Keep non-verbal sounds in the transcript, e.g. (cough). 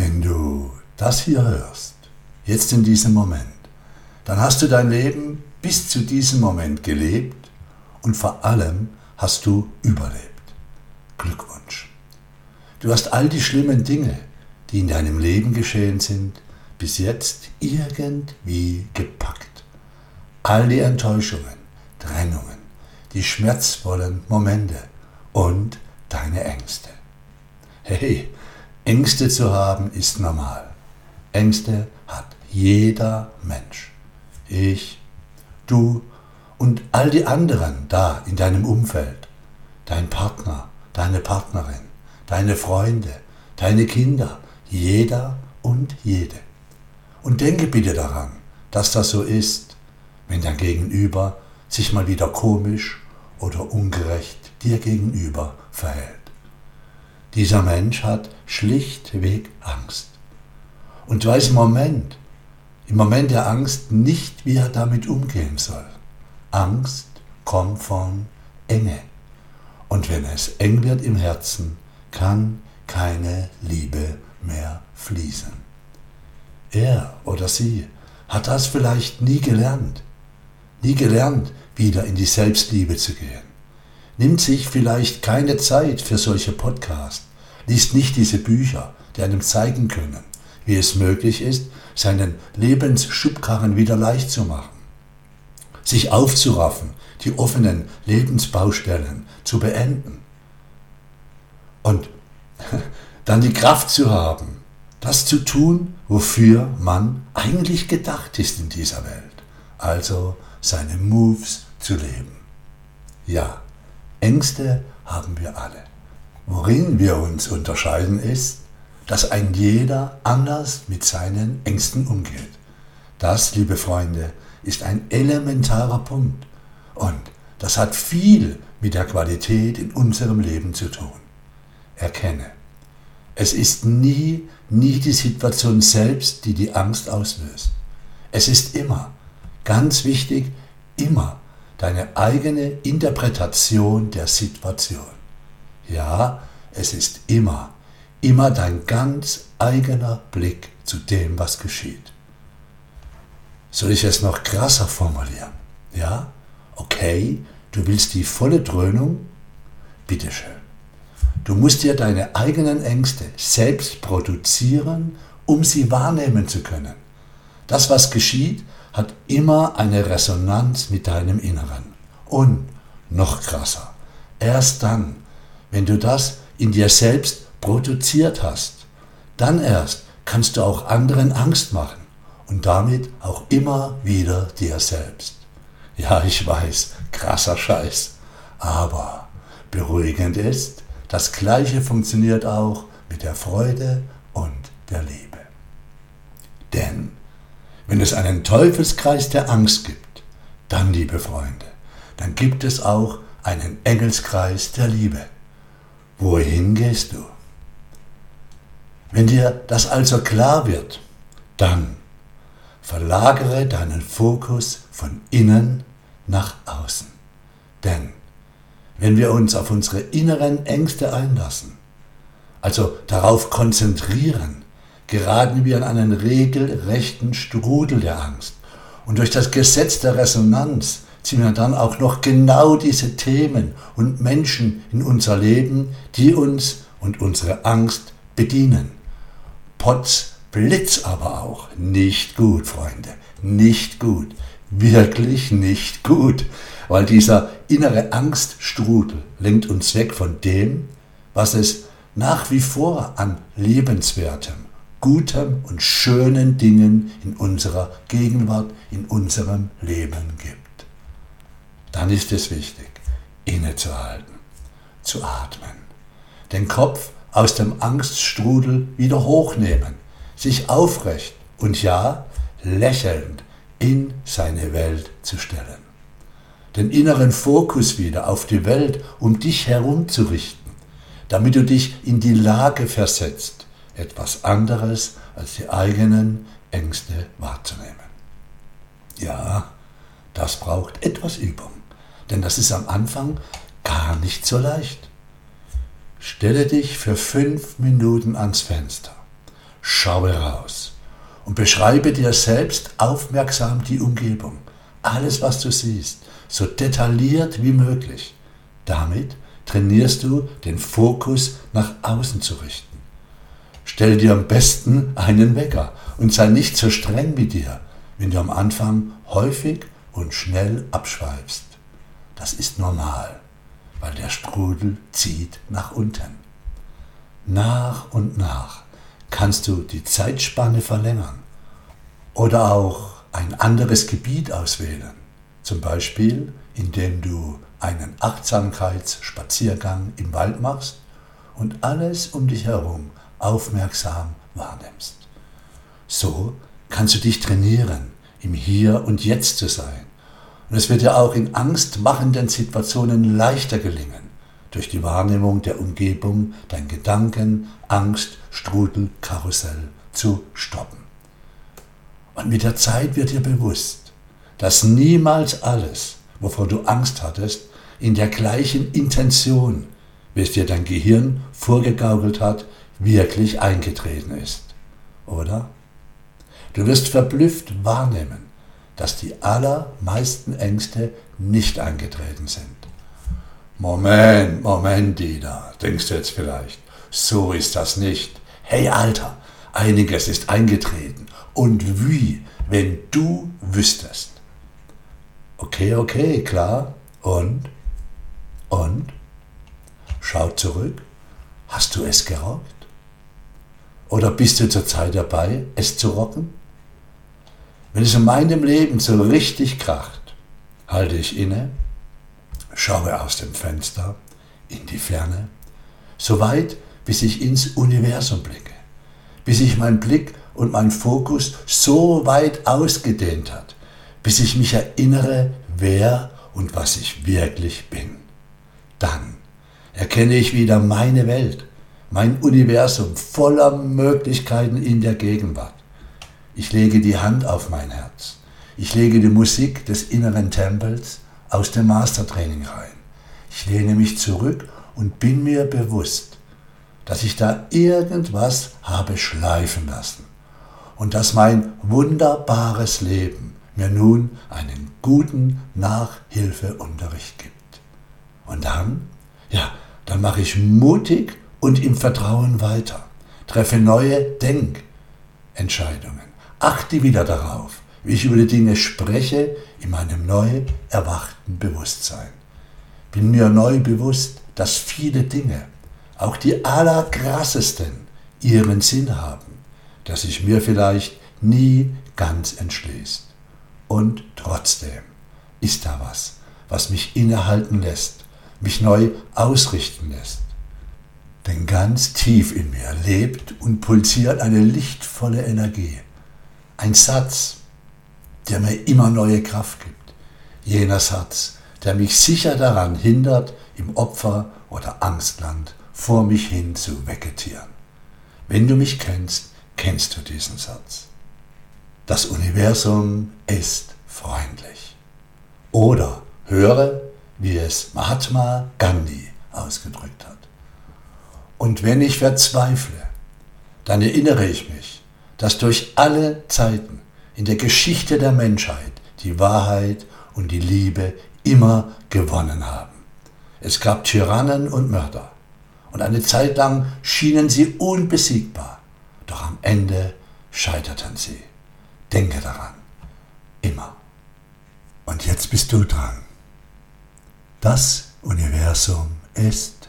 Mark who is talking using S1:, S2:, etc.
S1: Wenn du das hier hörst, jetzt in diesem Moment, dann hast du dein Leben bis zu diesem Moment gelebt und vor allem hast du überlebt. Glückwunsch. Du hast all die schlimmen Dinge, die in deinem Leben geschehen sind, bis jetzt irgendwie gepackt. All die Enttäuschungen, Trennungen, die schmerzvollen Momente und deine Ängste. Hey, Ängste zu haben ist normal. Ängste hat jeder Mensch. Ich, du und all die anderen da in deinem Umfeld. Dein Partner, deine Partnerin, deine Freunde, deine Kinder, jeder und jede. Und denke bitte daran, dass das so ist, wenn dein Gegenüber sich mal wieder komisch oder ungerecht dir gegenüber verhält. Dieser Mensch hat schlichtweg Angst. Und weiß im Moment, im Moment der Angst nicht, wie er damit umgehen soll. Angst kommt von Enge. Und wenn es eng wird im Herzen, kann keine Liebe mehr fließen. Er oder sie hat das vielleicht nie gelernt, nie gelernt, wieder in die Selbstliebe zu gehen, nimmt sich vielleicht keine Zeit für solche Podcasts, liest nicht diese Bücher, die einem zeigen können, wie es möglich ist, seinen Lebensschubkarren wieder leicht zu machen, sich aufzuraffen, die offenen Lebensbaustellen zu beenden und (laughs) dann die Kraft zu haben, das zu tun, wofür man eigentlich gedacht ist in dieser Welt, also seine Moves zu leben. Ja, Ängste haben wir alle. Worin wir uns unterscheiden ist, dass ein jeder anders mit seinen Ängsten umgeht. Das, liebe Freunde, ist ein elementarer Punkt und das hat viel mit der Qualität in unserem Leben zu tun. Erkenne, es ist nie, nie die Situation selbst, die die Angst auslöst. Es ist immer, ganz wichtig, immer deine eigene Interpretation der Situation. Ja, es ist immer, immer dein ganz eigener Blick zu dem, was geschieht. Soll ich es noch krasser formulieren? Ja? Okay, du willst die volle Dröhnung? Bitteschön. Du musst dir deine eigenen Ängste selbst produzieren, um sie wahrnehmen zu können. Das, was geschieht, hat immer eine Resonanz mit deinem Inneren. Und noch krasser, erst dann, wenn du das in dir selbst produziert hast, dann erst kannst du auch anderen Angst machen und damit auch immer wieder dir selbst. Ja, ich weiß, krasser Scheiß, aber beruhigend ist, das Gleiche funktioniert auch mit der Freude und der Liebe. Wenn es einen Teufelskreis der Angst gibt, dann, liebe Freunde, dann gibt es auch einen Engelskreis der Liebe. Wohin gehst du? Wenn dir das also klar wird, dann verlagere deinen Fokus von innen nach außen. Denn wenn wir uns auf unsere inneren Ängste einlassen, also darauf konzentrieren, geraten wir an einen regelrechten Strudel der Angst. Und durch das Gesetz der Resonanz ziehen wir dann auch noch genau diese Themen und Menschen in unser Leben, die uns und unsere Angst bedienen. Potz Blitz aber auch. Nicht gut, Freunde. Nicht gut. Wirklich nicht gut weil dieser innere Angststrudel lenkt uns weg von dem, was es nach wie vor an lebenswertem, gutem und schönen Dingen in unserer Gegenwart, in unserem Leben gibt. Dann ist es wichtig, innezuhalten, zu atmen, den Kopf aus dem Angststrudel wieder hochnehmen, sich aufrecht und ja, lächelnd in seine Welt zu stellen den inneren Fokus wieder auf die Welt um dich herum zu richten, damit du dich in die Lage versetzt, etwas anderes als die eigenen Ängste wahrzunehmen. Ja, das braucht etwas Übung, denn das ist am Anfang gar nicht so leicht. Stelle dich für fünf Minuten ans Fenster. schaue raus und beschreibe dir selbst aufmerksam die Umgebung, alles was du siehst, so detailliert wie möglich. Damit trainierst du den Fokus nach außen zu richten. Stell dir am besten einen Wecker und sei nicht so streng mit dir, wenn du am Anfang häufig und schnell abschweifst. Das ist normal, weil der Strudel zieht nach unten. Nach und nach kannst du die Zeitspanne verlängern oder auch ein anderes Gebiet auswählen, zum Beispiel indem du einen Achtsamkeitsspaziergang im Wald machst und alles um dich herum aufmerksam wahrnimmst. So kannst du dich trainieren, im Hier und Jetzt zu sein. Und es wird dir auch in angstmachenden Situationen leichter gelingen, durch die Wahrnehmung der Umgebung dein Gedanken, Angst, Strudel, Karussell zu stoppen. Und mit der Zeit wird dir bewusst, dass niemals alles, wovor du Angst hattest, in der gleichen Intention, wie es dir dein Gehirn vorgegaukelt hat, wirklich eingetreten ist. Oder? Du wirst verblüfft wahrnehmen, dass die allermeisten Ängste nicht eingetreten sind. Moment, Moment, Dieter, denkst du jetzt vielleicht. So ist das nicht. Hey Alter, einiges ist eingetreten. Und wie, wenn du wüsstest. Okay, okay, klar. Und? Und? Schau zurück. Hast du es gerockt? Oder bist du zurzeit dabei, es zu rocken? Wenn es in meinem Leben so richtig kracht, halte ich inne, schaue aus dem Fenster in die Ferne, so weit, bis ich ins Universum blicke, bis sich mein Blick und mein Fokus so weit ausgedehnt hat, bis ich mich erinnere, wer und was ich wirklich bin. Dann erkenne ich wieder meine Welt, mein Universum voller Möglichkeiten in der Gegenwart. Ich lege die Hand auf mein Herz. Ich lege die Musik des inneren Tempels aus dem Mastertraining rein. Ich lehne mich zurück und bin mir bewusst, dass ich da irgendwas habe schleifen lassen und dass mein wunderbares Leben mir nun einen guten Nachhilfeunterricht gibt. Und dann, ja, dann mache ich mutig und im Vertrauen weiter, treffe neue Denkentscheidungen achte wieder darauf, wie ich über die Dinge spreche in meinem neu erwachten Bewusstsein. Bin mir neu bewusst, dass viele Dinge, auch die allerkrassesten, ihren Sinn haben, dass sich mir vielleicht nie ganz entschließt. Und trotzdem ist da was, was mich innehalten lässt, mich neu ausrichten lässt. Denn ganz tief in mir lebt und pulsiert eine lichtvolle Energie, ein Satz, der mir immer neue Kraft gibt. Jener Satz, der mich sicher daran hindert, im Opfer- oder Angstland vor mich hin zu vegetieren. Wenn du mich kennst, kennst du diesen Satz. Das Universum ist freundlich. Oder höre, wie es Mahatma Gandhi ausgedrückt hat. Und wenn ich verzweifle, dann erinnere ich mich, dass durch alle Zeiten in der Geschichte der Menschheit die Wahrheit und die Liebe immer gewonnen haben. Es gab Tyrannen und Mörder und eine Zeit lang schienen sie unbesiegbar, doch am Ende scheiterten sie. Denke daran, immer. Und jetzt bist du dran. Das Universum ist